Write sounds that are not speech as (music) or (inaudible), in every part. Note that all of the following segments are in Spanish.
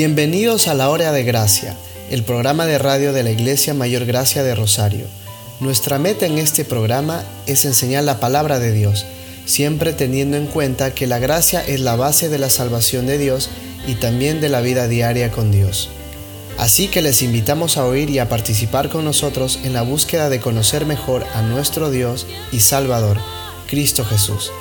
Bienvenidos a la Hora de Gracia, el programa de radio de la Iglesia Mayor Gracia de Rosario. Nuestra meta en este programa es enseñar la palabra de Dios, siempre teniendo en cuenta que la gracia es la base de la salvación de Dios y también de la vida diaria con Dios. Así que les invitamos a oír y a participar con nosotros en la búsqueda de conocer mejor a nuestro Dios y Salvador, Cristo Jesús.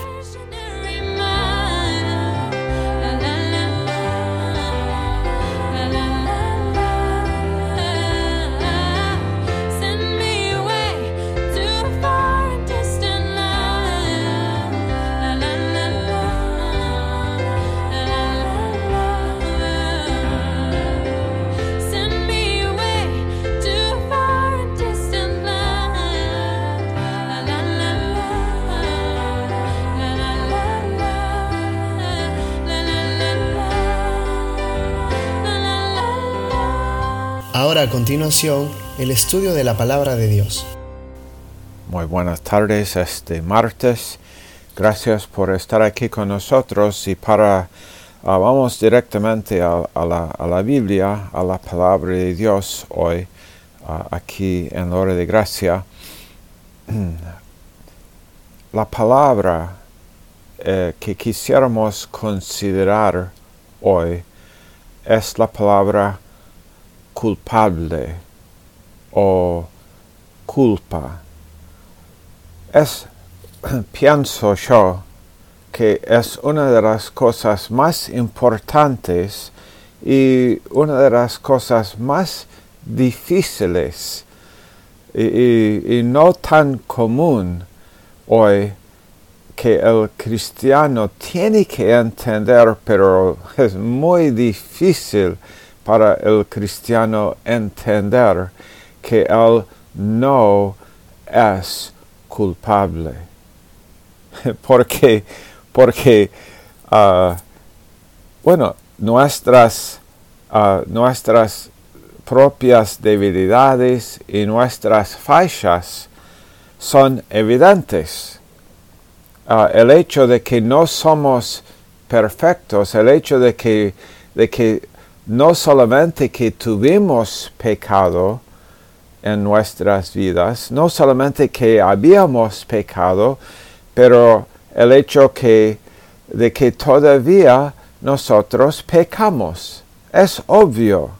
Ahora a continuación, el estudio de la palabra de Dios. Muy buenas tardes, este martes. Gracias por estar aquí con nosotros y para ah, vamos directamente a, la, Biblia, a la palabra de Dios hoy, ah, aquí en la hora de gracia. (clears throat) La palabra eh, que quisiéramos considerar hoy es la palabra culpable o culpa. Es, (clears throat) pienso yo, que es una de las cosas más importantes y una de las cosas más difíciles y, y, no tan común hoy que el cristiano tiene que entender, pero es muy difícil para el cristiano entender que él no es culpable. (laughs) porque, porque, ah, bueno, nuestras, ah, nuestras propias debilidades y nuestras fallas son evidentes. Ah, el hecho de que no somos perfectos, el hecho de que, de que no solamente que tuvimos pecado en nuestras vidas, no solamente que habíamos pecado, pero el hecho que, de que todavía nosotros pecamos. Es obvio.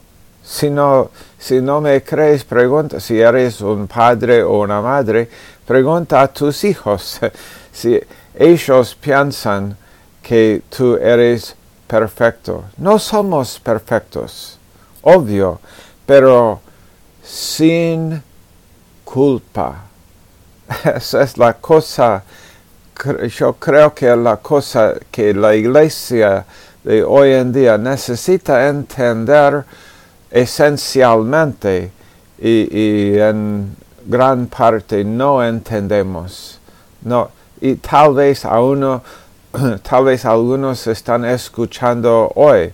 Si no, si no me crees, pregunta, si eres un padre o una madre, pregunta a tus hijos (laughs) si ellos piensan que tú eres perfecto. No somos perfectos, obvio, pero sin culpa. (laughs) Esa es la cosa, yo creo que es la cosa que la iglesia de hoy en día necesita entender esencialmente y, y en gran parte no entendemos. No, y tal vez a uno (coughs) tal vez algunos están escuchando hoy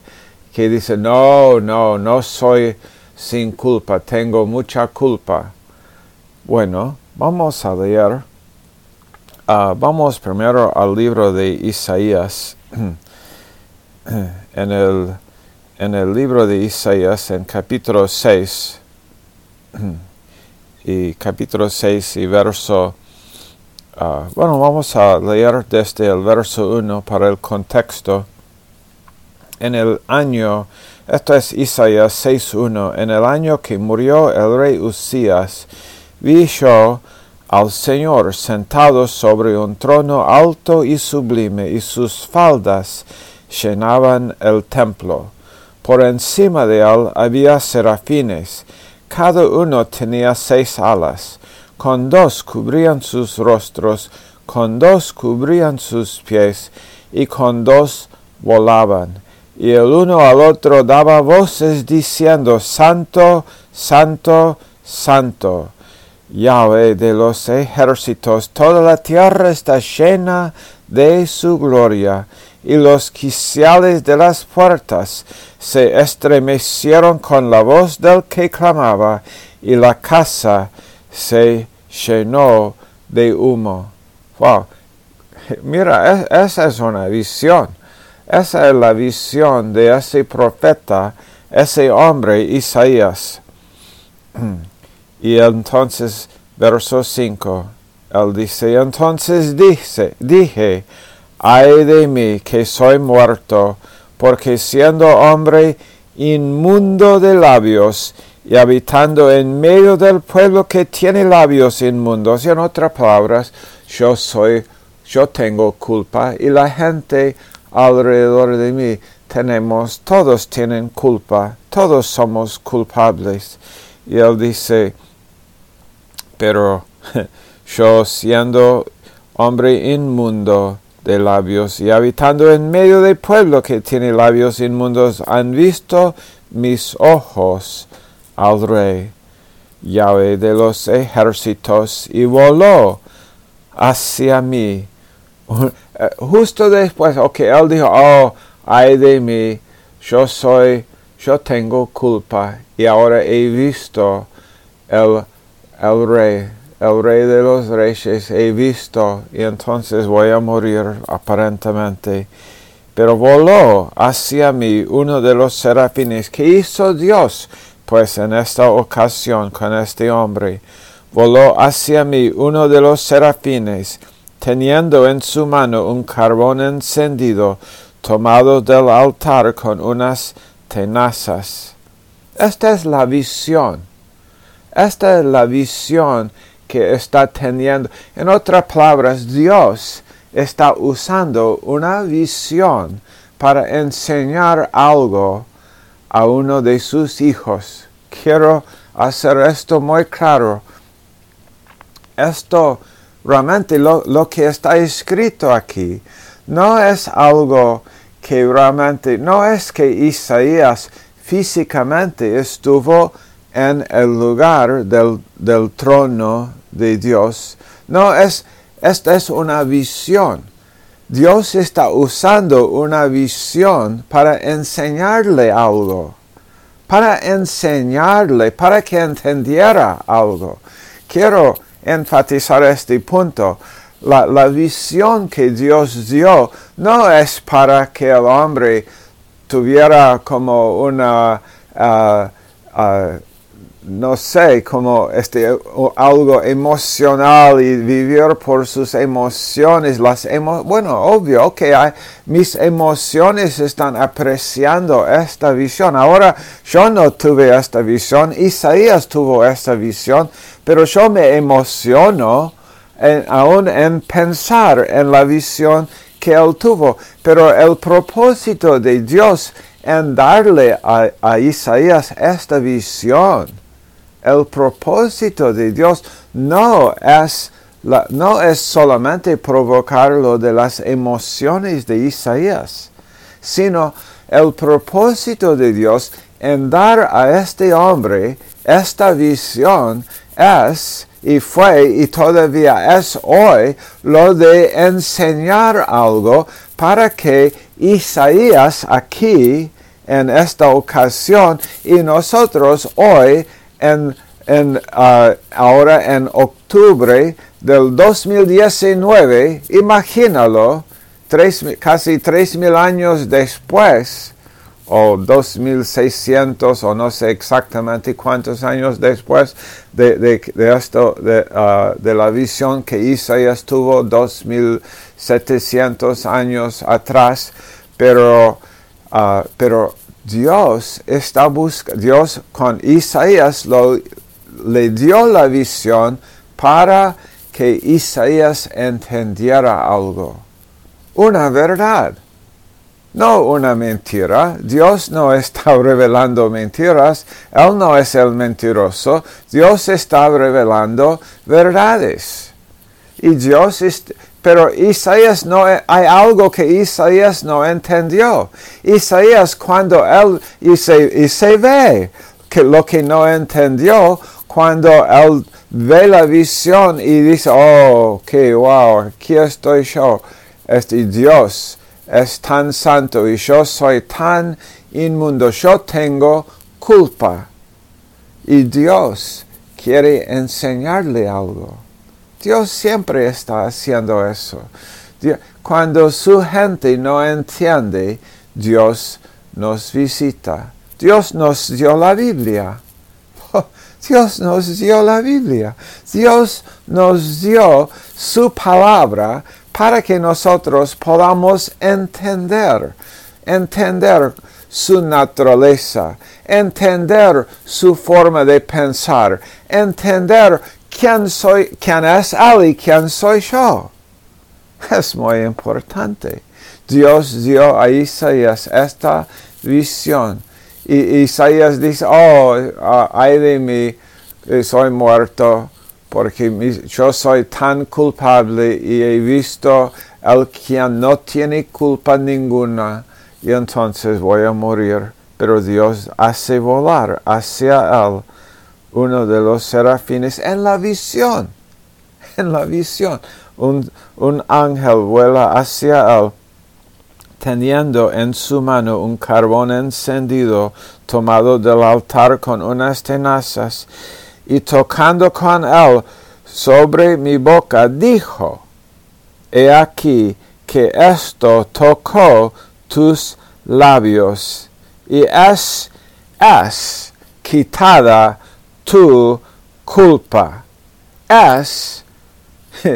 que dicen, no, no, no soy sin culpa, tengo mucha culpa. Bueno, vamos a leer, ah, vamos primero al libro de Isaías, (coughs) en el, en el libro de Isaías, en capítulo 6, (coughs) y capítulo 6 y verso Ah, bueno, vamos a leer desde el verso 1 para el contexto. En el año, esto es Isaías 6.1, en el año que murió el rey Usías, vi yo al Señor sentado sobre un trono alto y sublime, y sus faldas llenaban el templo. Por encima de él había serafines, cada uno tenía seis alas con dos cubrían sus rostros, con dos cubrían sus pies, y con dos volaban. Y el uno al otro daba voces diciendo, Santo, Santo, Santo. Yahweh de los ejércitos, toda la tierra está llena de su gloria, y los quiciales de las puertas se estremecieron con la voz del que clamaba, y la casa se llenó de humo. Wow. (laughs) Mira, esa es una visión. Esa es la visión de ese profeta ese hombre Isaías. (clears throat) y entonces, verso 5, él dice, entonces dice, dije, ay de mí que soy muerto, porque siendo hombre inmundo de labios, y habitando en medio del pueblo que tiene labios inmundos, y en otras palabras, yo soy, yo tengo culpa, y la gente alrededor de mí tenemos, todos tienen culpa, todos somos culpables. Y él dice, pero (laughs) yo siendo hombre inmundo de labios y habitando en medio del pueblo que tiene labios inmundos, han visto mis ojos al rey, Yahweh de los ejércitos, y voló hacia mí. (laughs) Justo después, ok, él dijo, oh, ay de mí, yo soy, yo tengo culpa, y ahora he visto el, el rey, el rey de los reyes, he visto, y entonces voy a morir aparentemente. Pero voló hacia mí uno de los serafines que hizo Dios, pues en esta ocasión con este hombre voló hacia mí uno de los serafines, teniendo en su mano un carbón encendido, tomado del altar con unas tenazas. Esta es la visión. Esta es la visión que está teniendo. En otras palabras, Dios está usando una visión para enseñar algo a uno de sus hijos. Quiero hacer esto muy claro. Esto realmente lo, lo que está escrito aquí no es algo que realmente, no es que Isaías físicamente estuvo en el lugar del, del trono de Dios. No, es, esta es una visión. Dios está usando una visión para enseñarle algo, para enseñarle, para que entendiera algo. Quiero enfatizar este punto. La, visión que Dios dio no es para que el hombre tuviera como una uh, uh, no sé, como este, algo emocional y vivir por sus emociones. Las emo bueno, obvio, ok, mis emociones están apreciando esta visión. Ahora, yo no tuve esta visión, Isaías tuvo esta visión, pero yo me emociono aún en pensar en la visión que él tuvo. Pero el propósito de Dios en darle a Isaías esta visión el propósito de Dios no es, no es solamente provocar lo de las emociones de Isaías, sino el propósito de Dios en dar a este hombre esta visión es y fue y todavía es hoy lo de enseñar algo para que Isaías aquí en esta ocasión y nosotros hoy en, en, uh, ahora en octubre del 2019, imagínalo, tres, casi tres mil años después, o 2600 o no sé exactamente cuántos años después de, de, esto, de, uh, de, la visión que Isaías tuvo 2700 años atrás, pero, uh, pero Dios está buscando, Dios con Isaías le dio la visión para que Isaías entendiera algo. Una verdad, no una mentira. Dios no está (laughs) revelando mentiras, Él no es el mentiroso, Dios está revelando verdades. Y Dios está, pero Isaías no, hay algo que Isaías no entendió. Isaías cuando él, se, ve que lo que no entendió, cuando él ve la visión y dice, oh, qué wow, aquí estoy yo. Este Dios es tan santo y yo soy tan inmundo, yo tengo culpa. Y Dios quiere enseñarle algo. Dios siempre está haciendo eso. Cuando su gente no entiende, Dios nos visita. Dios nos dio la Biblia. (laughs) Dios nos dio la Biblia. Dios nos dio su palabra para que nosotros podamos entender, entender su naturaleza, entender su forma de pensar, entender quién soy, quién es Él y quién soy yo. Es muy importante. Dios dio a Isaías esta visión. Y Isaías dice, oh, ay de mí, eh, soy muerto, porque yo soy tan culpable y he visto al quien no tiene culpa ninguna, y entonces voy a morir. Pero Dios hace volar hacia él uno de los serafines en la visión, en la visión. Un, un ángel vuela hacia él teniendo en su mano un carbón encendido tomado del altar con unas tenazas, y tocando con él sobre mi boca, dijo, He aquí que esto tocó tus labios, y es, es quitada tu culpa. Es (laughs)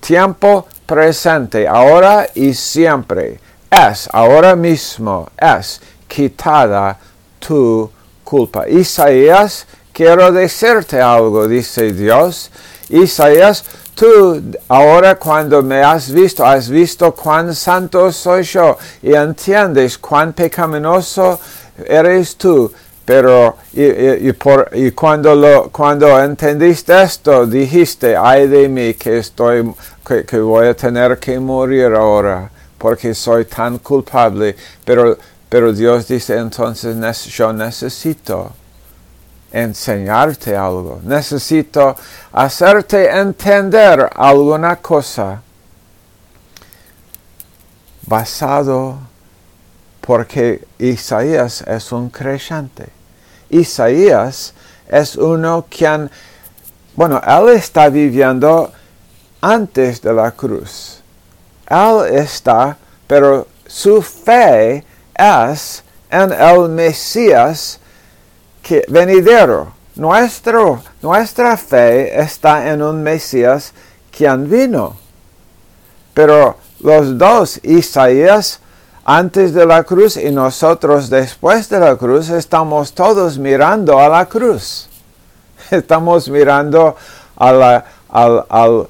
tiempo presente, ahora y siempre es, ahora mismo es quitada tu culpa. Isaías, quiero decirte algo, dice Dios. Isaías, tú ahora cuando me has visto, has visto cuán santo soy yo y entiendes cuán pecaminoso eres tú. Pero y, y cuando, lo, cuando entendiste esto, dijiste, ay de mí que estoy, que voy a tener que morir ahora porque soy tan culpable. Pero, pero Dios dice entonces, yo necesito enseñarte algo, necesito hacerte entender alguna cosa basado porque Isaías es un creyente. Isaías es uno quien, bueno, él está viviendo antes de la cruz. Él está, pero su fe es en el Mesías que, venidero. Nuestro, nuestra fe está en un Mesías quien vino. Pero los dos, Isaías antes de la cruz y nosotros después de la cruz, estamos todos mirando a la cruz. (laughs) Estamos mirando al, al,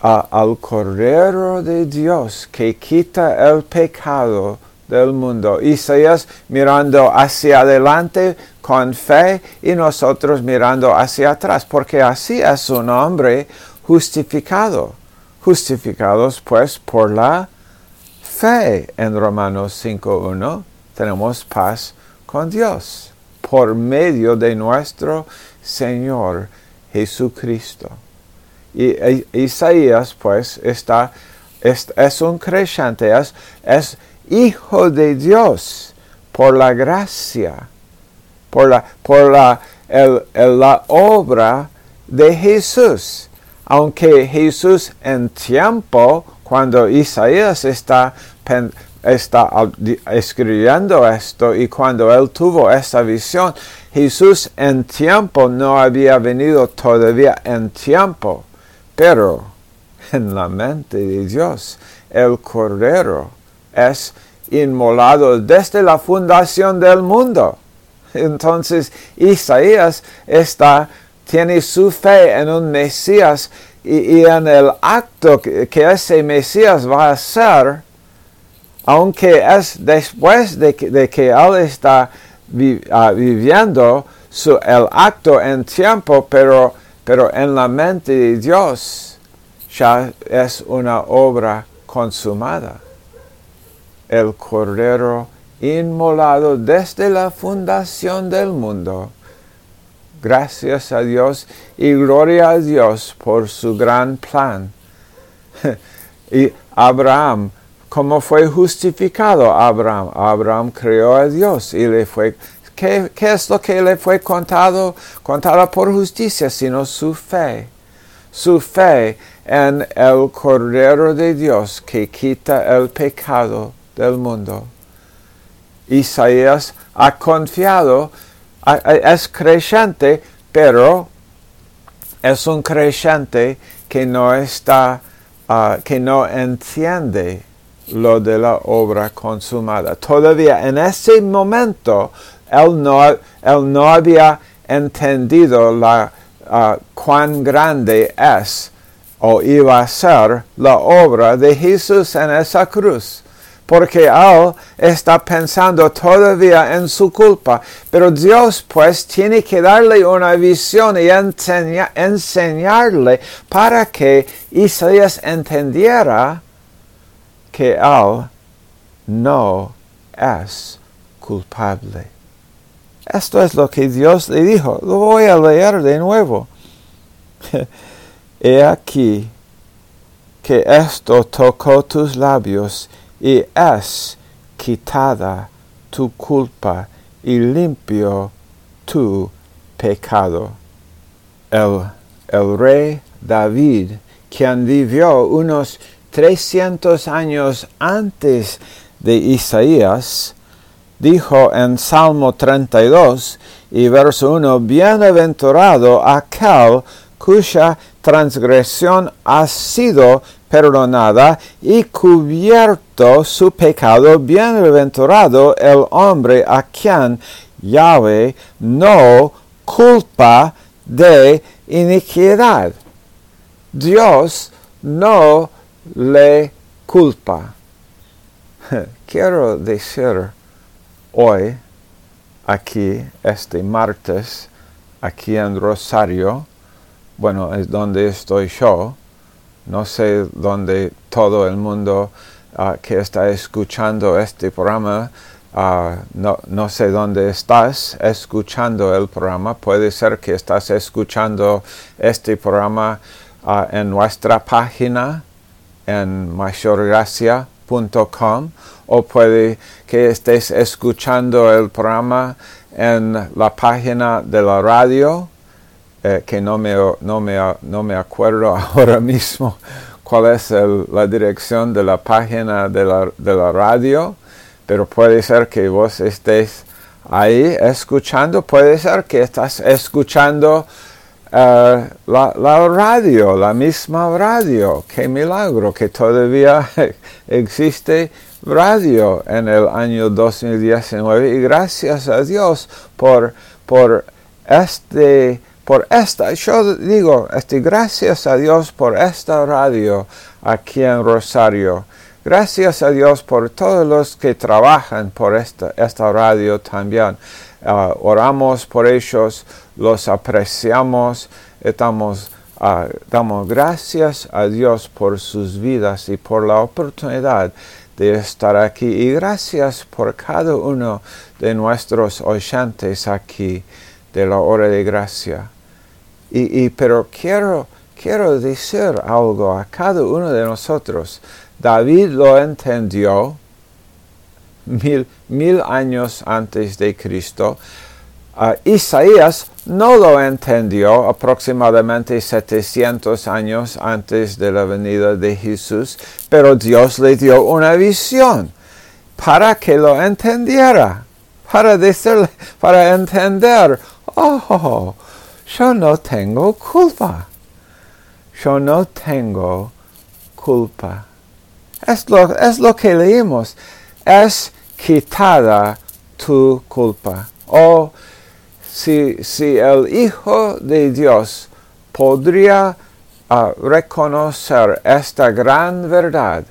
al Cordero de Dios que quita el pecado del mundo. Isaías mirando hacia adelante con fe y nosotros mirando hacia atrás, porque así es un hombre justificado. Justificados pues por la fe. En Romanos 5.1 tenemos paz con Dios por medio de nuestro Señor Jesucristo. Y e, Isaías, pues, está, es, un creyente, es, hijo de Dios por la gracia, por la, por la, la obra de Jesús. Aunque Jesús en tiempo, cuando Isaías está, escribiendo esto y cuando él tuvo esa visión, Jesús en tiempo no había venido todavía en tiempo. Pero en la mente de Dios, el Cordero es inmolado desde la fundación del mundo. Entonces Isaías está, tiene su fe en un Mesías y, en el acto que, ese Mesías va a hacer, aunque es después de que, él está ah, viviendo su, el acto en tiempo, pero pero en la mente de Dios ya es una obra consumada. El Cordero inmolado desde la fundación del mundo. Gracias a Dios y gloria a Dios por su gran plan. (laughs) y Abraham, ¿cómo fue justificado Abraham? Abraham creó a Dios y le fue ¿Qué, es lo que le fue contado? Contado por justicia, sino su fe. Su fe en el Cordero de Dios que quita el pecado del mundo. Isaías ha confiado, es creyente, pero es un creyente que no está, ah, que no entiende lo de la obra consumada. Todavía en ese momento él no, él no había entendido la, ah, cuán grande es o iba a ser la obra de Jesús en esa cruz porque él está pensando todavía en su culpa. Pero Dios pues tiene que darle una visión y enseñarle para que Isaías entendiera que él no es culpable. Esto es lo que Dios le dijo. Lo voy a leer de nuevo. (laughs) He aquí que esto tocó tus labios y es quitada tu culpa y limpio tu pecado. El, el rey David, quien vivió unos 300 años antes de Isaías, dijo en Salmo 32 y verso 1, Bienaventurado aquel cuya transgresión ha sido perdonada y cubierto su pecado, bienaventurado el hombre a quien Yahweh no culpa de iniquidad. Dios no le culpa. (laughs) Quiero decir hoy, aquí, este martes, aquí en Rosario, bueno, es donde estoy yo, no sé dónde todo el mundo ah, que está escuchando este programa, ah, no, no, sé dónde estás escuchando el programa. Puede ser que estás escuchando este programa ah, en nuestra página en mayorgracia.com o puede que estés escuchando el programa en la página de la radio eh, que no me, no, me, no me, acuerdo (laughs) ahora mismo cuál es la dirección de la página de la, de la, radio, pero puede ser que vos estés ahí escuchando, puede ser que estás escuchando eh, la, la, radio, la misma radio. Qué milagro que todavía (laughs) existe radio en el año 2019 y gracias a Dios por, por este por esta, yo digo, este, gracias a Dios por esta radio aquí en Rosario. Gracias a Dios por todos los que trabajan por esta, esta radio también. Ah, oramos por ellos, los apreciamos, estamos, uh, damos gracias a Dios por sus vidas y por la oportunidad de estar aquí. Y gracias por cada uno de nuestros oyentes aquí de la hora de gracia. Y, pero quiero, quiero decir algo a cada uno de nosotros. David lo entendió mil, mil años antes de Cristo. Uh, Isaías no lo entendió aproximadamente 700 años antes de la venida de Jesús, pero Dios le dio una visión para que lo entendiera, para decirle, para entender, oh, yo no tengo culpa. Yo no tengo culpa. Es lo, que leímos. Es quitada tu culpa. O si, si el Hijo de Dios podría ah, reconocer esta gran verdad,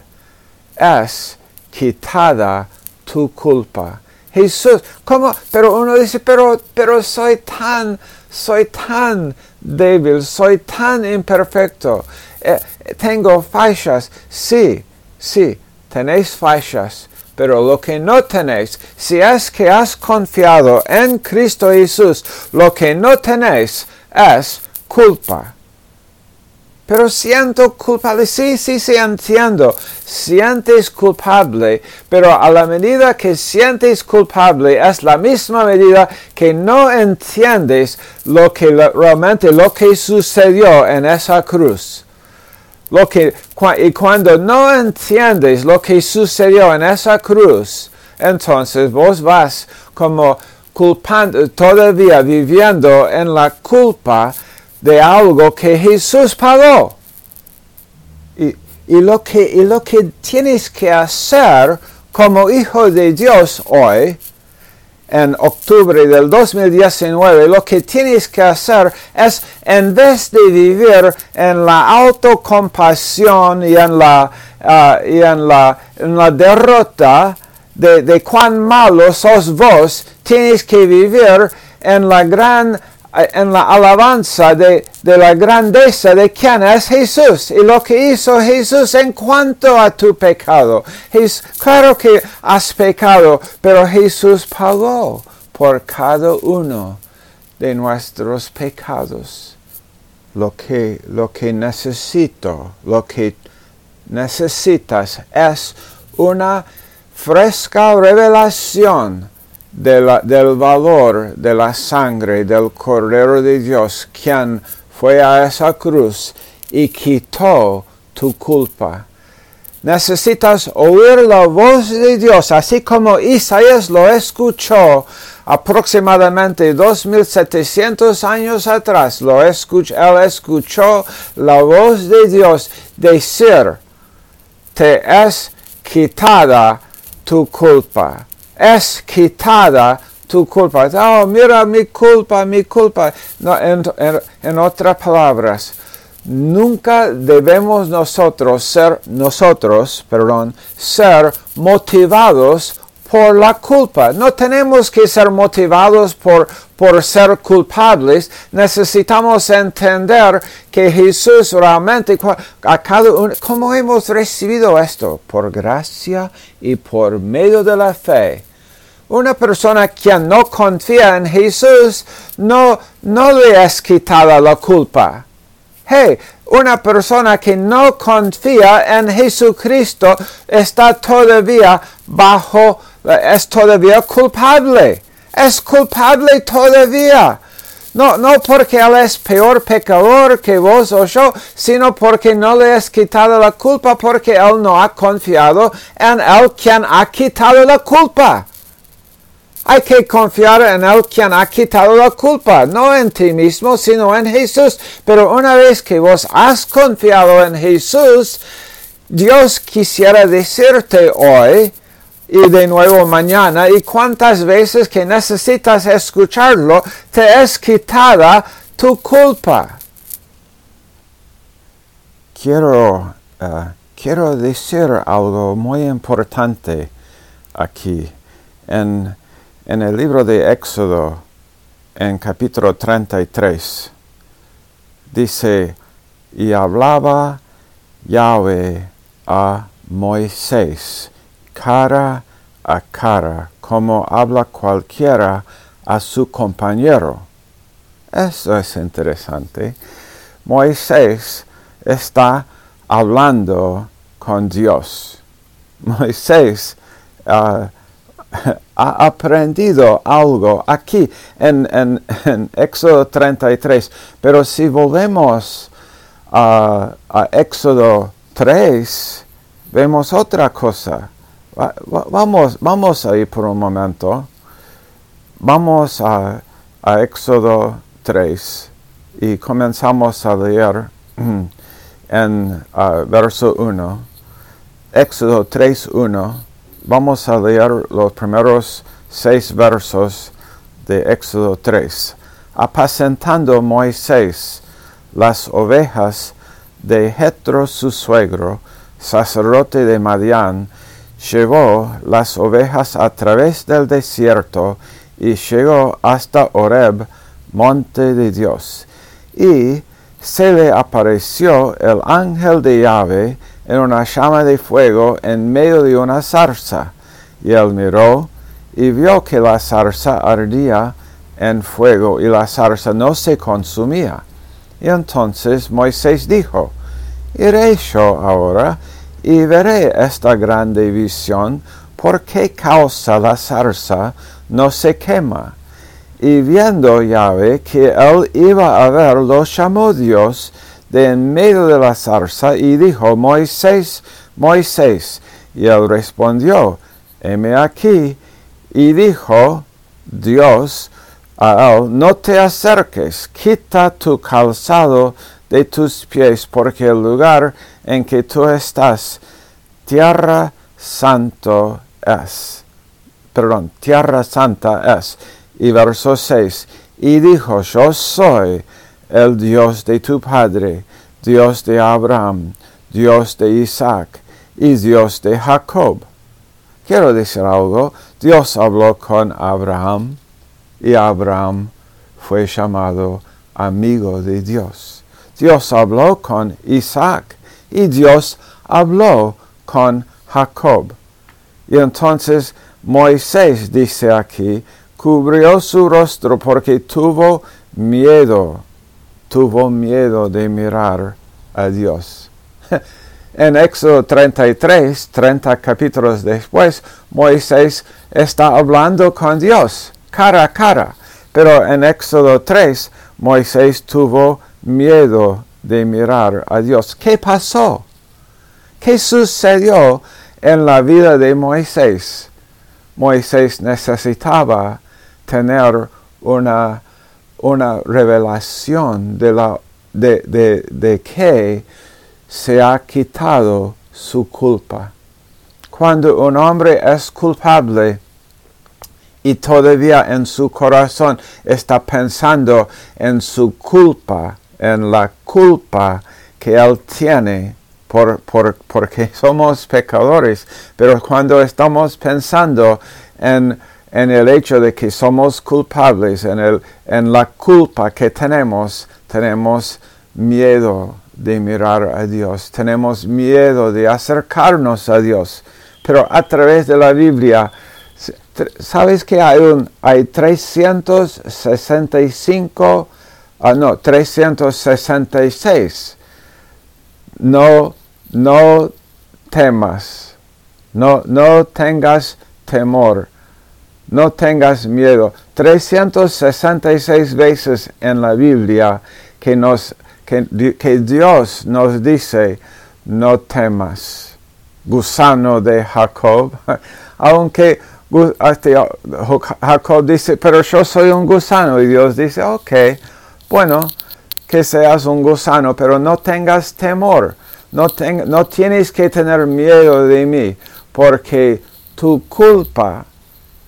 es quitada tu culpa. Jesús, ¿cómo? Pero uno dice, pero, pero soy tan soy tan débil, soy tan imperfecto, eh, tengo fallas, sí, sí, tenéis fallas, pero lo que no tenéis, si es que has confiado en Cristo Jesús, lo que no tenéis es culpa. Pero siento culpable, sí, sí, sí, entiendo. Sientes culpable, pero a la medida que sientes culpable es la misma medida que no entiendes lo que realmente lo que sucedió en esa cruz. Lo que, y cuando no entiendes lo que sucedió en esa cruz, entonces vos vas como culpando, todavía viviendo en la culpa de algo que Jesús pagó. Y, y, lo que, y lo que tienes que hacer como hijo de Dios hoy, en octubre del 2019, lo que tienes que hacer es, en vez de vivir en la autocompasión y en la, ah, y en la, en la derrota de, de cuán malo sos vos, tienes que vivir en la gran en la alabanza de, la grandeza de quién es Jesús y lo que hizo Jesús en cuanto a tu pecado. Es, claro que has pecado, pero Jesús pagó por cada uno de nuestros pecados. Lo que, lo que necesito, lo que necesitas es una fresca revelación del valor de la sangre del Cordero de Dios, quien fue a esa cruz y quitó tu culpa. Necesitas oír la voz de Dios, así como Isaías lo escuchó aproximadamente 2700 años atrás. Lo escuchó, él escuchó la voz de Dios decir, te es quitada tu culpa es quitada tu culpa. Oh, mira mi culpa, mi culpa. No, en, otras palabras, nunca debemos nosotros ser, nosotros, perdón, ser motivados por la culpa. No tenemos que ser motivados por, por ser culpables. Necesitamos entender que Jesús realmente, a ¿cómo hemos recibido esto? Por gracia y por medio de la fe. Una persona que no confía en Jesús no, no le es quitada la culpa. Hey, una persona que no confía en Jesucristo está todavía bajo, es todavía culpable. Es culpable todavía. No, no porque él es peor pecador que vos o yo, sino porque no le es quitado la culpa, porque él no ha confiado en él quien ha quitado la culpa. Hay que confiar en el quien ha quitado la culpa, no en ti mismo, sino en Jesús. Pero una vez que vos has confiado en Jesús, Dios quisiera decirte hoy y de nuevo mañana y cuántas veces que necesitas escucharlo, te es quitada tu culpa. Quiero, eh, quiero decir algo muy importante aquí. En en el libro de Éxodo, en capítulo 33, dice, y hablaba Yahweh a Moisés cara a cara, como habla cualquiera a su compañero. Eso es interesante. Moisés está hablando con Dios. Moisés uh, (laughs) ha aprendido algo aquí en, en, Éxodo 33. Pero si volvemos a, Éxodo 3, vemos otra cosa. Vamos, vamos ahí por un momento. Vamos a, a Éxodo 3 y comenzamos a leer (clears throat) en verso 1. Éxodo 3, 1 Vamos a leer los primeros seis versos de Éxodo 3. Apacentando Moisés las ovejas de Jetro su suegro, sacerdote de Madián, llevó las ovejas a través del desierto y llegó hasta Oreb, monte de Dios. Y se le apareció el ángel de Yahvé en una llama de fuego en medio de una zarza. Y él miró y vio que la zarza ardía en fuego y la zarza no se consumía. Y entonces Moisés dijo, Iré yo ahora y veré esta grande visión, ¿por qué causa la zarza no se quema? Y viendo Yahvé que él iba a ver, lo llamó Dios, de en medio de la zarza y dijo, Moisés, Moisés. Y él respondió, heme aquí. Y dijo, Dios a él, no te acerques, quita tu calzado de tus pies, porque el lugar en que tú estás, tierra santo es. Perdón, tierra santa es. Y verso 6, y dijo, yo soy el Dios de tu padre, Dios de Abraham, Dios de Isaac y Dios de Jacob. Quiero decir algo, Dios habló con Abraham y Abraham fue llamado amigo de Dios. Dios habló con Isaac y Dios habló con Jacob. Y entonces Moisés dice aquí, cubrió su rostro porque tuvo miedo, tuvo miedo de mirar a Dios. (laughs) En Éxodo 33, 30 capítulos después, Moisés está hablando con Dios, cara a cara. Pero en Éxodo 3, Moisés tuvo miedo de mirar a Dios. ¿Qué pasó? ¿Qué sucedió en la vida de Moisés? Moisés necesitaba tener una, una revelación de, la, de, de, de que se ha quitado su culpa. Cuando un hombre es culpable y todavía en su corazón está pensando en su culpa, en la culpa que él tiene por, por, porque (laughs) somos pecadores, pero cuando estamos pensando en, en, el hecho de que somos culpables, en, el, en la culpa que tenemos, tenemos miedo de mirar a Dios, tenemos miedo de acercarnos a Dios, pero a través de la Biblia, ¿sabes que hay, un, hay 365, ah, no, 366? No, no temas, no, no tengas temor, no tengas miedo. 366 veces en la Biblia que nos que, Dios nos dice, no temas, gusano de Jacob, (laughs) aunque Jacob dice, pero yo soy un gusano, y Dios dice, ok, bueno, que seas un gusano, pero no tengas temor, no, no tienes que tener miedo de mí, porque tu culpa,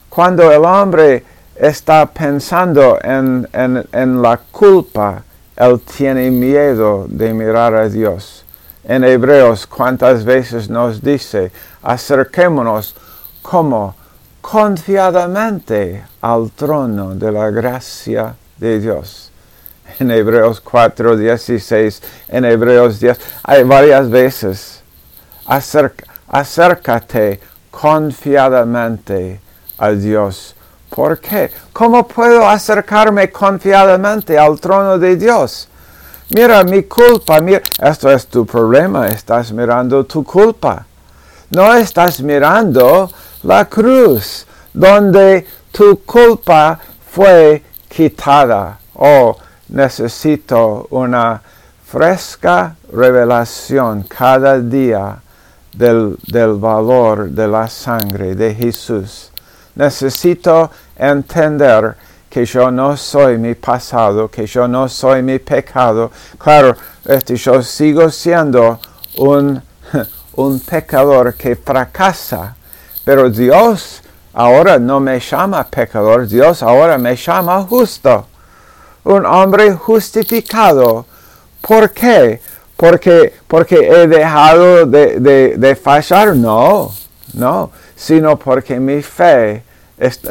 cuando el hombre está pensando en, en, en la culpa, él tiene miedo de mirar a Dios. En Hebreos, ¿cuántas veces nos dice, acerquémonos como confiadamente al trono de la gracia de Dios? En Hebreos 4, 16, en Hebreos 10, hay varias veces, acércate confiadamente a Dios ¿Por qué? ¿Cómo puedo acercarme confiadamente al trono de Dios? Mira mi culpa, mira, esto es tu problema, estás mirando tu culpa. No estás mirando la cruz, donde tu culpa fue quitada. Oh, necesito una fresca revelación cada día del, del valor de la sangre de Jesús. Necesito entender que yo no soy mi pasado, que yo no soy mi pecado. Claro, este, yo sigo siendo un, (laughs) un pecador que fracasa, pero Dios ahora no me llama pecador, Dios ahora me llama justo. Un hombre justificado. ¿Por qué? Porque, porque he dejado de, de, fallar. No, no, sino porque mi fe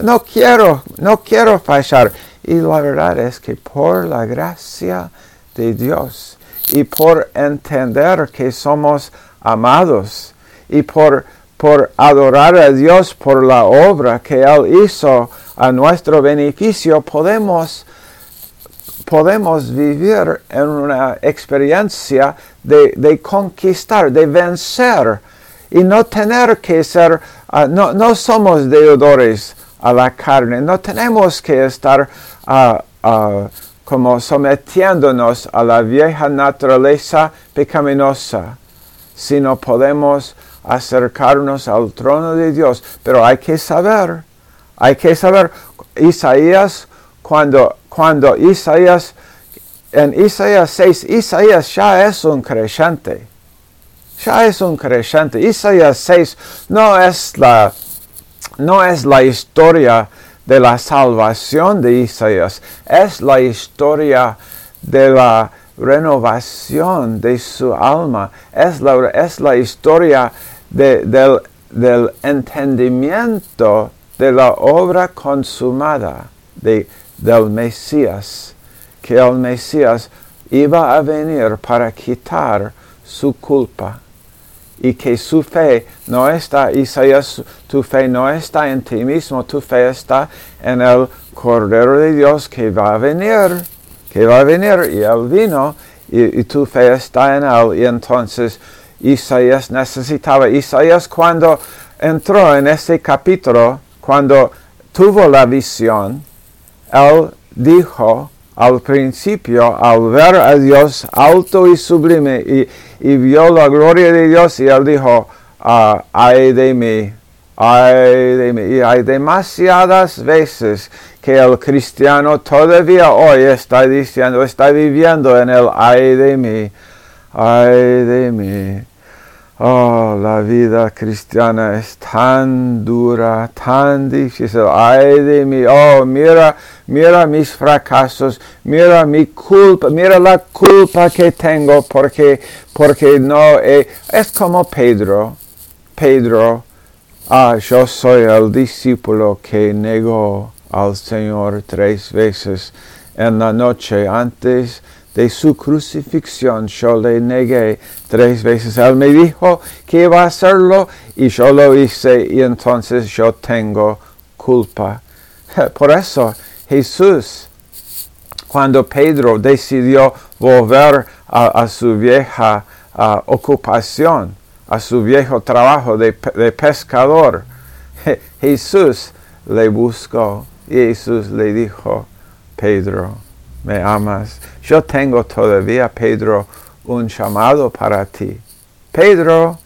no quiero, no quiero fallar. Y la verdad es que por la gracia de Dios y por entender que somos amados y por, por adorar a Dios por la obra que Él hizo a nuestro beneficio, podemos, podemos vivir en una experiencia de, conquistar, de vencer y no tener que ser, uh, no, no, somos deudores a la carne, no tenemos que estar uh, uh, como sometiéndonos a la vieja naturaleza pecaminosa, sino podemos acercarnos al trono de Dios. Pero hay que saber, hay que saber Isaías, cuando, cuando Isaías, en Isaías 6, Isaías ya es un creyente. Ya es un creyente. Isaías 6 no es la, no es la historia de la salvación de Isaías, es la historia de la renovación de su alma, es la, es la historia del, del, entendimiento de la obra consumada de, del Mesías, que el Mesías iba a venir para quitar su culpa. Y que su fe no está, Isaías, tu fe no está en ti mismo, tu fe está en el Cordero de Dios que va a venir, que va a venir y él vino y, tu fe está en él. Y entonces Isaías necesitaba, Isaías cuando entró en ese capítulo, cuando tuvo la visión, él dijo, al principio, al ver a Dios alto y sublime y, vio la gloria de Dios y él dijo, ah, ay de mí, ay de mí. Y hay demasiadas veces que el cristiano todavía hoy está diciendo, está viviendo en el ay de mí, ay de mí. Oh, la vida cristiana es tan dura, tan difícil. Ay de mí. Oh, mira, mira mis fracasos, mira mi culpa, mira la culpa que tengo porque, porque no es como Pedro. Pedro, ah, yo soy el discípulo que negó al Señor tres veces en la noche antes de su crucifixión yo le negué tres veces. Él me dijo que iba a hacerlo y yo lo hice y entonces yo tengo culpa. (laughs) Por eso Jesús, cuando Pedro decidió volver a, su vieja ocupación, a su viejo trabajo de, de pescador, (laughs) Jesús le buscó y Jesús le dijo, Pedro, me amas. Yo tengo todavía, Pedro, un llamado para ti. Pedro,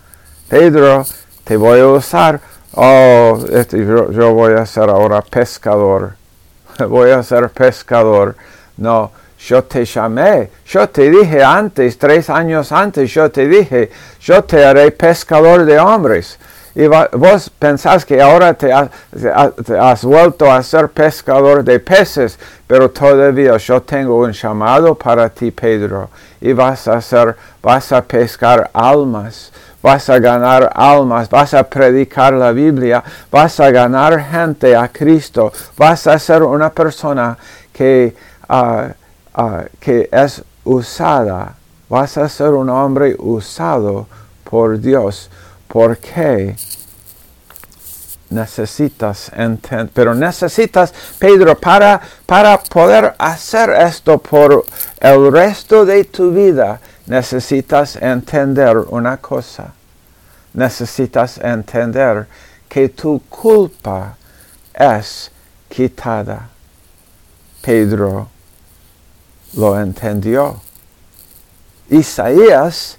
Pedro, te voy a usar. Oh, este, yo, voy a ser ahora pescador. (laughs) voy a ser pescador. No, yo te llamé, yo te dije antes, tres años antes, yo te dije, yo te haré pescador de hombres y vos pensás que ahora te, has vuelto a ser pescador de peces, pero todavía yo tengo un llamado para ti, Pedro, y vas a ser, vas a pescar almas, vas a ganar almas, vas a predicar la Biblia, vas a ganar gente a Cristo, vas a ser una persona que, ah, ah, que es usada, vas a ser un hombre usado por Dios. ¿Por qué? necesitas entender, pero necesitas, Pedro, para, para poder hacer esto por el resto de tu vida, necesitas entender una cosa. Necesitas entender que tu culpa es quitada. Pedro lo entendió. Isaías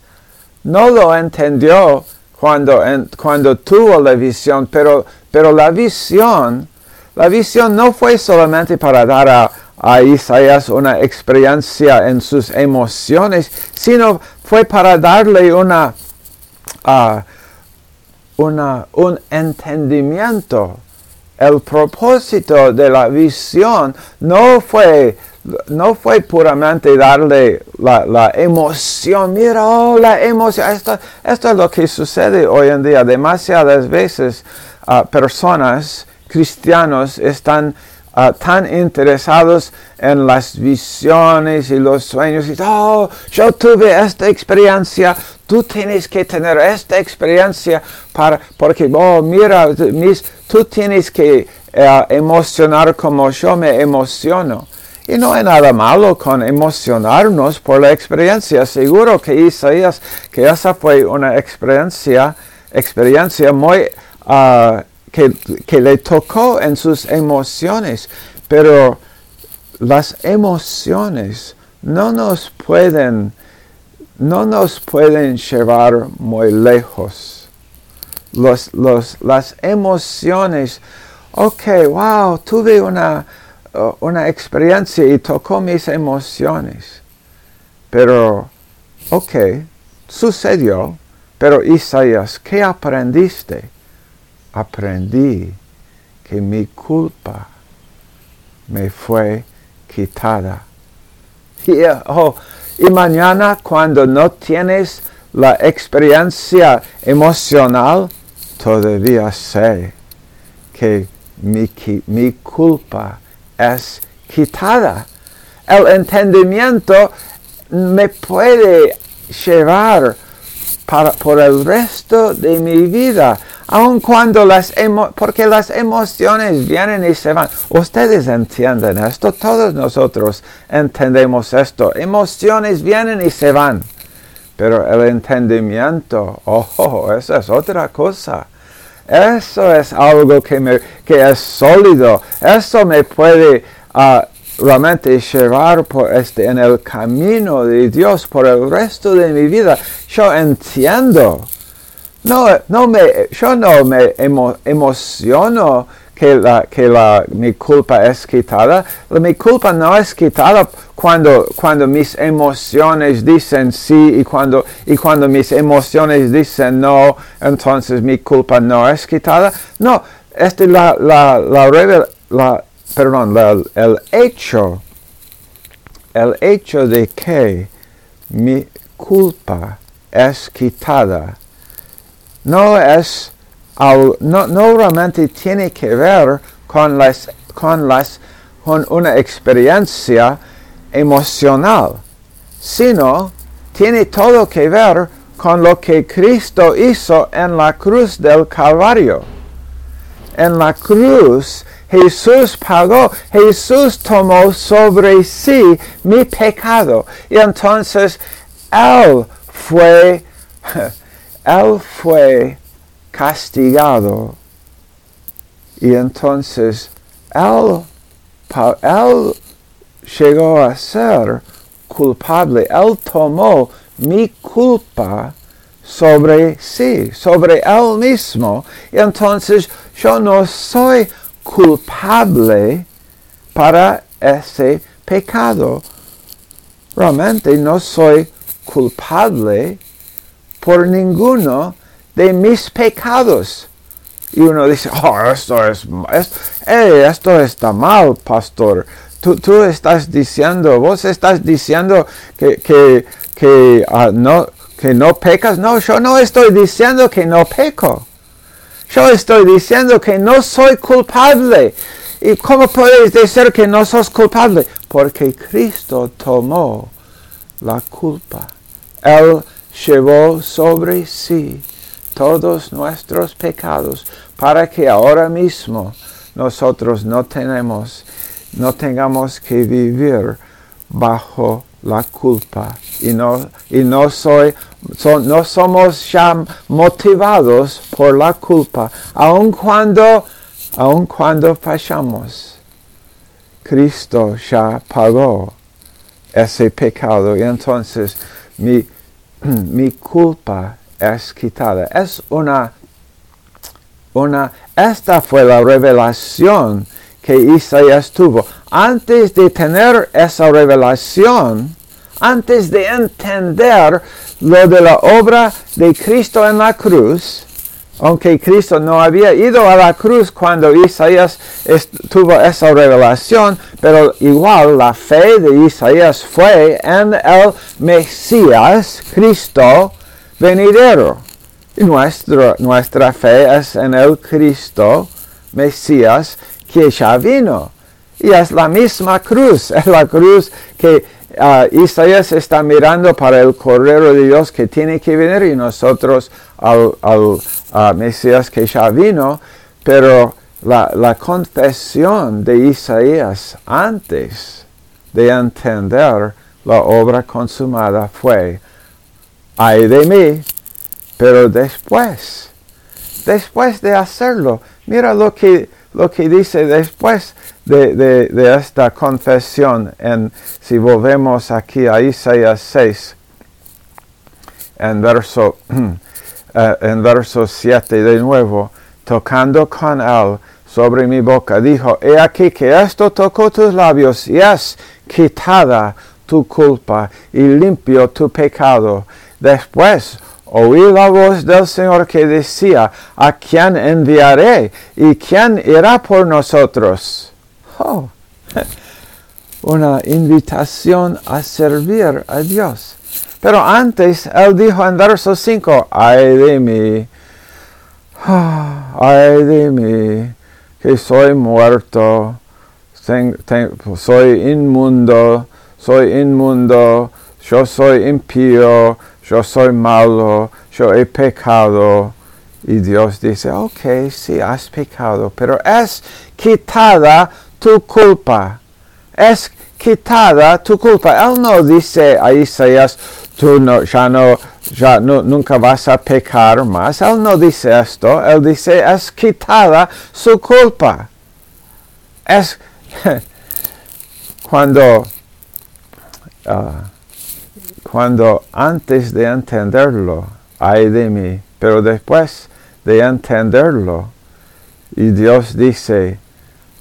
no lo entendió cuando, cuando tuvo la visión, pero, pero la visión, la visión no fue solamente para dar a, Isaías una experiencia en sus emociones, sino fue para darle una, una, un entendimiento. El propósito de la visión no fue no fue puramente darle la, emoción, mira, oh, la emoción, esto, esto, es lo que sucede hoy en día. Demasiadas veces uh, personas, cristianos, están uh, tan interesados en las visiones y los sueños y, oh, yo tuve esta experiencia, tú tienes que tener esta experiencia para, porque, oh, mira, mis, tú tienes que uh, emocionar como yo me emociono. Y no hay nada malo con emocionarnos por la experiencia. Seguro que Isaías, que esa fue una experiencia, experiencia muy ah, que, que le tocó en sus emociones. Pero las emociones no nos pueden, no nos pueden llevar muy lejos. Los, los, las emociones ok, wow, tuve una, una experiencia y tocó mis emociones. Pero, ok, sucedió, pero Isaías, ¿qué aprendiste? Aprendí que mi culpa me fue quitada. Y, oh, mañana cuando no tienes la experiencia emocional, todavía sé que mi culpa es quitada. El entendimiento me puede llevar para, por el resto de mi vida, aun cuando las porque las emociones vienen y se van. Ustedes entienden esto, todos nosotros entendemos esto. Emociones vienen y se van. Pero el entendimiento, oh, eso es otra cosa. Eso es algo que, me, que es sólido. Eso me puede uh, realmente llevar por este, en el camino de Dios por el resto de mi vida. Yo entiendo. No, no me, yo no me emociono que, la, que la, mi culpa es quitada. Mi culpa no es quitada cuando, cuando mis emociones dicen sí y cuando, y cuando mis emociones dicen no, entonces mi culpa no es quitada. No, este, la, la, la, perdón, el hecho, el hecho de que mi culpa es quitada no es no, no realmente tiene que ver con, las, con, las, con una experiencia emocional, sino tiene todo que ver con lo que Cristo hizo en la cruz del Calvario. En la cruz Jesús pagó, Jesús tomó sobre sí mi pecado. Y entonces Él fue, (laughs) Él fue castigado. Y entonces él, él llegó a ser culpable. Él tomó mi culpa sobre sí, sobre él mismo. Y entonces yo no soy culpable para ese pecado. Realmente no soy culpable por ninguno de mis pecados. Y uno dice, oh, esto es, esto está mal, pastor. Tú, tú, estás diciendo, vos estás diciendo que, que, que, ah, no, que no pecas. No, yo no estoy diciendo que no peco. Yo estoy diciendo que no soy culpable. ¿Y cómo puedes decir que no sos culpable? Porque Cristo tomó la culpa. Él llevó sobre sí todos nuestros pecados para que ahora mismo nosotros no tenemos, no tengamos que vivir bajo la culpa y no, y no soy, no somos ya motivados por la culpa, aun cuando, aun cuando fallamos. Cristo ya pagó ese pecado y entonces mi, (clears throat) mi culpa es quitada. Es una, una, esta fue la revelación que Isaías tuvo. Antes de tener esa revelación, antes de entender lo de la obra de Cristo en la cruz, aunque Cristo no había ido a la cruz cuando Isaías tuvo esa revelación, pero igual la fe de Isaías fue en el Mesías, Cristo, venidero. Nuestra, fe es en el Cristo, Mesías, que ya vino. Y es la misma cruz, es la cruz que uh, Isaías está mirando para el Cordero de Dios que tiene que venir y nosotros al, uh, Mesías que ya vino, pero la confesión de Isaías antes de entender la obra consumada fue, ay de mí, pero después, después de hacerlo, mira lo que, lo que dice después de, esta confesión, en, si volvemos aquí a Isaías 6, en verso, (clears throat) eh, en verso 7 de nuevo, tocando con él sobre mi boca. Dijo, he aquí que esto tocó tus labios y es quitada tu culpa y limpio tu pecado. Después oí la voz del Señor que decía, ¿a quién enviaré? ¿Y quién irá por nosotros? Oh, (laughs) una invitación a servir a Dios. Pero antes él dijo en verso 5, ay de mí, (sighs) ay de mí, que soy muerto, soy inmundo, soy inmundo, yo soy impío, yo soy malo, yo he pecado. Y Dios dice, ok, sí, has pecado, pero es quitada tu culpa. Es quitada tu culpa. Él no dice a Isaías, tú no, ya no, ya no, nunca vas a pecar más. Él no dice esto. Él dice, es quitada su culpa. Es (laughs) cuando Ah, cuando antes de entenderlo, hay de mí, pero después de entenderlo, y Dios dice,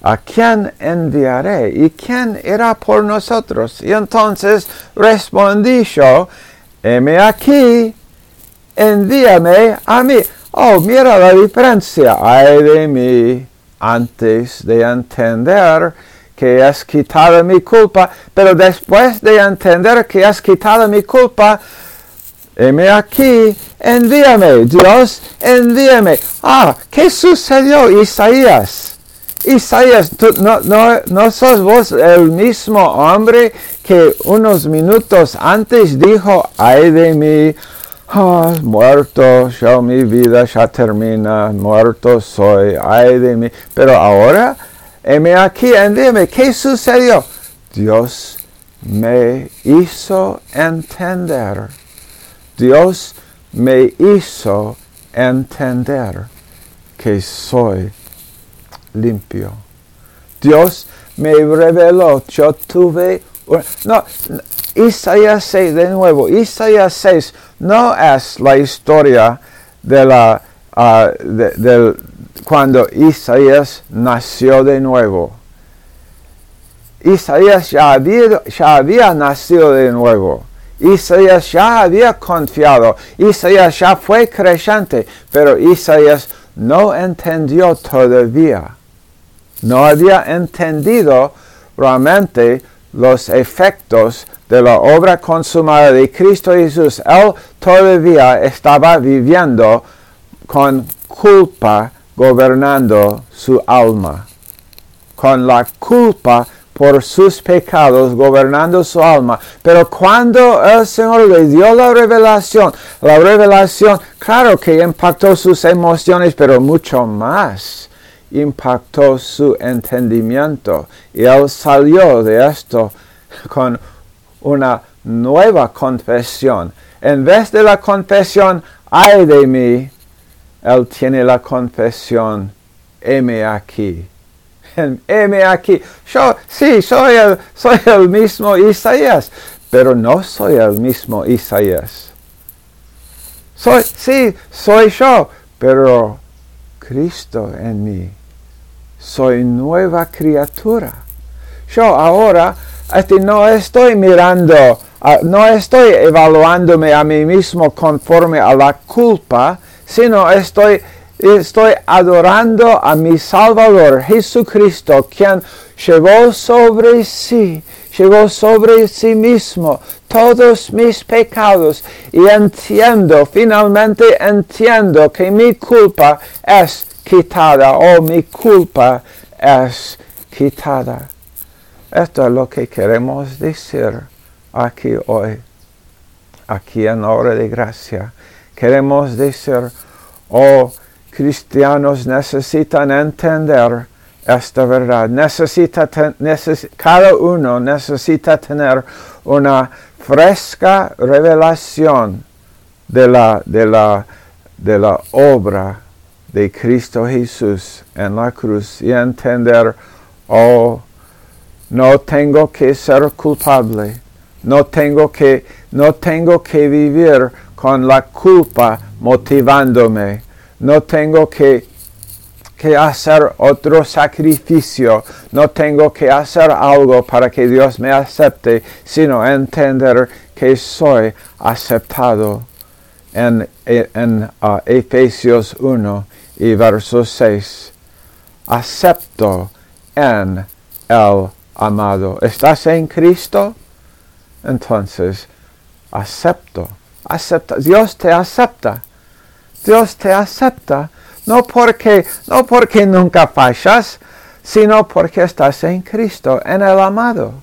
¿a quién enviaré? ¿Y quién irá por nosotros? Y entonces respondí yo, heme aquí, envíame a mí. Oh, mira la diferencia. Hay de mí antes de entender que has quitado mi culpa, pero después de entender que has quitado mi culpa, heme aquí, envíame, Dios, envíame. Ah, ¿qué sucedió, Isaías? Isaías, no, no, no sos vos el mismo hombre que unos minutos antes dijo, ay de mí, ah, muerto, ya mi vida ya termina, muerto soy, ay de mí. Pero ahora heme aquí, dime, ¿qué sucedió? Dios me hizo entender. Dios me hizo entender que soy limpio. Dios me reveló, yo tuve... No, Isaías 6, de nuevo, Isaías 6 no es la historia de la, del, cuando Isaías nació de nuevo. Isaías ya había, ya había nacido de nuevo. Isaías ya había confiado. Isaías ya fue creyente. Pero Isaías no entendió todavía. No había entendido realmente los efectos de la obra consumada de Cristo Jesús. Él todavía estaba viviendo con culpa gobernando su alma, con la culpa por sus pecados, gobernando su alma. Pero cuando el Señor le dio la revelación, la revelación, claro que impactó sus emociones, pero mucho más impactó su entendimiento. Y él salió de esto con una nueva confesión. En vez de la confesión, ay de mí, él tiene la confesión, heme aquí. Heme aquí. Yo, sí, soy el, soy el mismo Isaías, pero no soy el mismo Isaías. Soy, sí, soy yo, pero Cristo en mí. Soy nueva criatura. Yo ahora este, no estoy mirando, ah, no estoy evaluándome a mí mismo conforme a la culpa, sino estoy, estoy adorando a mi Salvador Jesucristo, quien llevó sobre sí, llevó sobre sí mismo todos mis pecados y entiendo, finalmente entiendo que mi culpa es quitada o mi culpa es quitada. Esto es lo que queremos decir aquí hoy, aquí en hora de gracia queremos decir, oh, cristianos necesitan entender esta verdad. Necesita cada uno necesita tener una fresca revelación de la, de la, de la obra de Cristo Jesús en la cruz y entender, oh, no tengo que ser culpable, no tengo que, no tengo que vivir con la culpa motivándome. No tengo que que hacer otro sacrificio, no tengo que hacer algo para que Dios me acepte, sino entender que soy aceptado en, en uh, Efesios 1 y verso 6. Acepto en el amado. ¿Estás en Cristo? Entonces, acepto. Acepta. Dios te acepta. Dios te acepta. No porque, no porque nunca fallas, sino porque estás en Cristo, en el amado.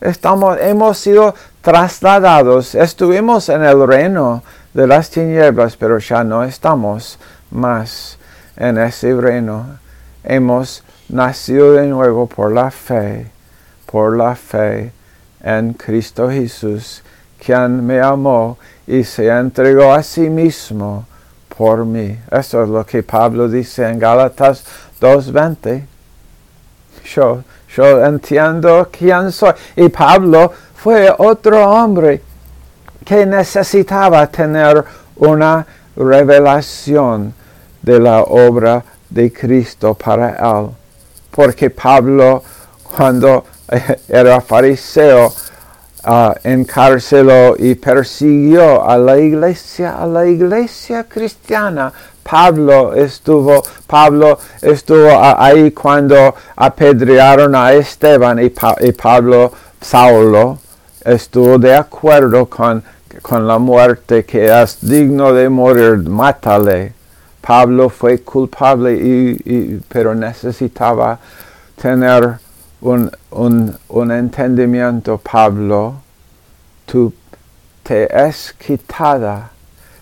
Estamos, hemos sido trasladados, estuvimos en el reino de las tinieblas, pero ya no estamos más en ese reino. Hemos nacido de nuevo por la fe, por la fe en Cristo Jesús, quien me amó y se entregó a sí mismo por mí. Eso es lo que Pablo dice en Gálatas 2.20. Yo, yo entiendo quién soy. Y Pablo fue otro hombre que necesitaba tener una revelación de la obra de Cristo para él. Porque Pablo, cuando era fariseo, uh, encarceló y persiguió a la iglesia, a la iglesia cristiana. Pablo estuvo, Pablo estuvo ahí cuando apedrearon a Esteban y, y Pablo, Saulo, estuvo de acuerdo con, con la muerte que es digno de morir, mátale. Pablo fue culpable, y, pero necesitaba tener un, un, entendimiento, Pablo. Tú te es quitada.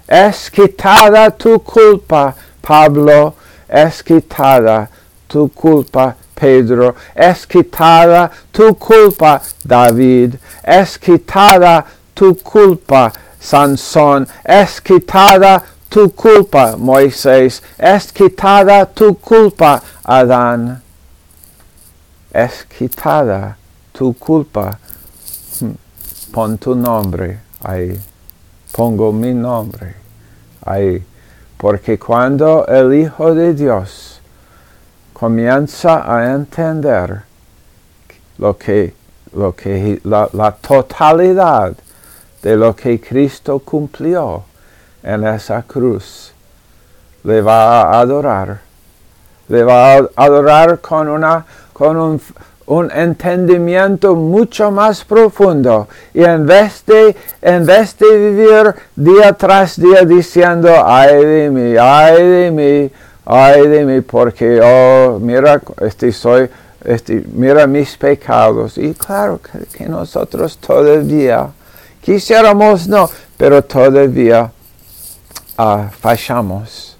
Es quitada tu culpa, Pablo. Es quitada tu culpa, Pedro. Es quitada tu culpa, David. Es quitada tu culpa, Sansón. Es quitada tu culpa, Moisés, es quitada tu culpa, Adán. Es quitada tu culpa. Hmm. Pon tu nombre ahí. Pongo mi nombre ahí. Porque cuando el Hijo de Dios comienza a entender lo que, lo que la, la totalidad de lo que Cristo cumplió, en esa cruz, le va a adorar. Le va a adorar con, una, con un, un entendimiento mucho más profundo. Y en vez, de, en vez de vivir día tras día diciendo, ay de mí, ay de mí, ay de mí, porque, oh, mira, este soy, este, mira mis pecados. Y claro que, que nosotros todavía quisiéramos no, pero todavía fallamos.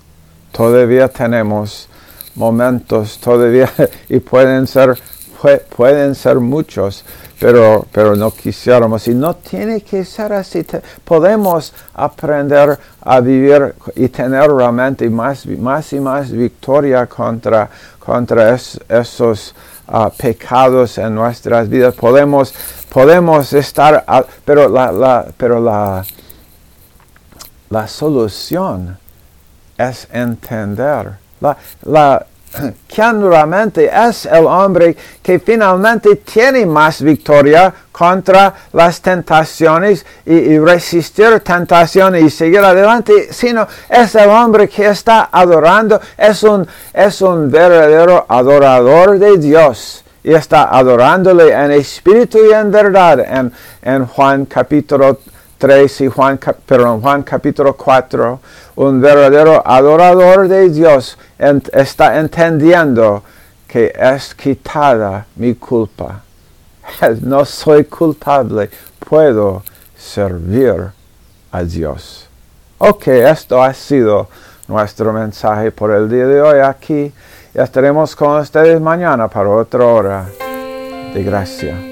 Todavía tenemos momentos, todavía, (laughs) y pueden ser, pueden ser muchos, pero, pero no quisiéramos. Y no tiene que ser así. podemos aprender a vivir y tener realmente más, más y más victoria contra, contra esos ah, pecados en nuestras vidas. Podemos, podemos estar, pero la, la, pero la, la solución es entender. La, la, (clears throat) ¿Quién realmente es el hombre que finalmente tiene más victoria contra las tentaciones y, resistir tentaciones y seguir adelante? Sino es el hombre que está adorando, es un, es un verdadero adorador de Dios y está adorándole en espíritu y en verdad en, en Juan capítulo 3 y Juan, perdón, Juan capítulo 4, un verdadero adorador de Dios está entendiendo que es quitada mi culpa. (laughs) No soy culpable, puedo servir a Dios. Ok, esto ha sido nuestro mensaje por el día de hoy aquí. Estaremos con ustedes mañana para otra hora de gracia.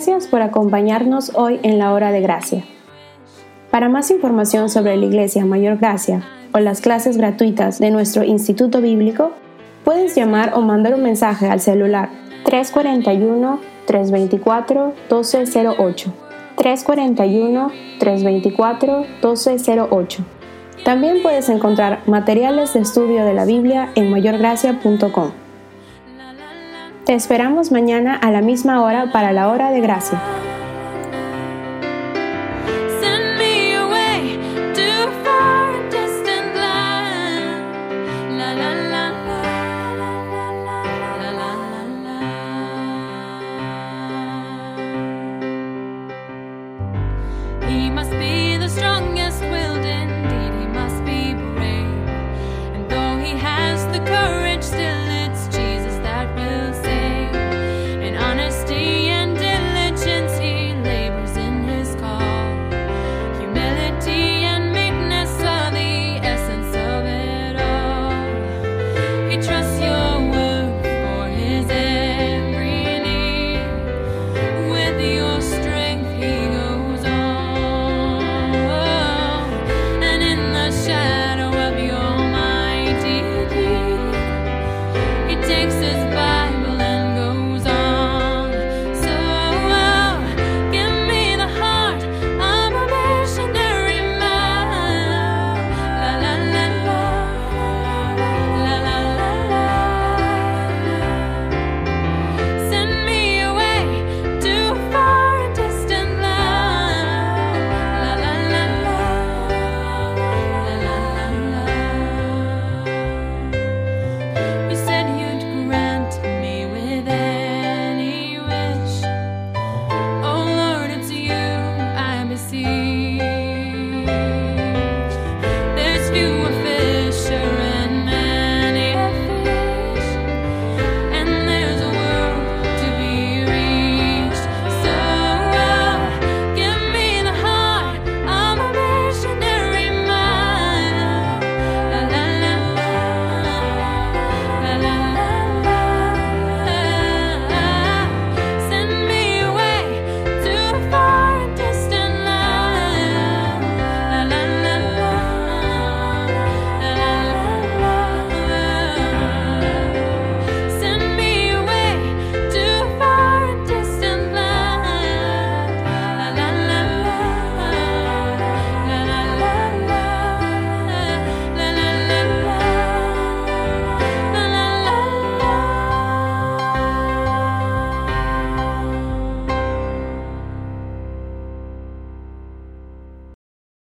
Gracias por acompañarnos hoy en la hora de gracia. Para más información sobre la Iglesia Mayor Gracia o las clases gratuitas de nuestro Instituto Bíblico, puedes llamar o mandar un mensaje al celular 341-324-1208. 341-324-1208. También puedes encontrar materiales de estudio de la Biblia en mayorgracia.com. Te esperamos mañana a la misma hora para la hora de gracia.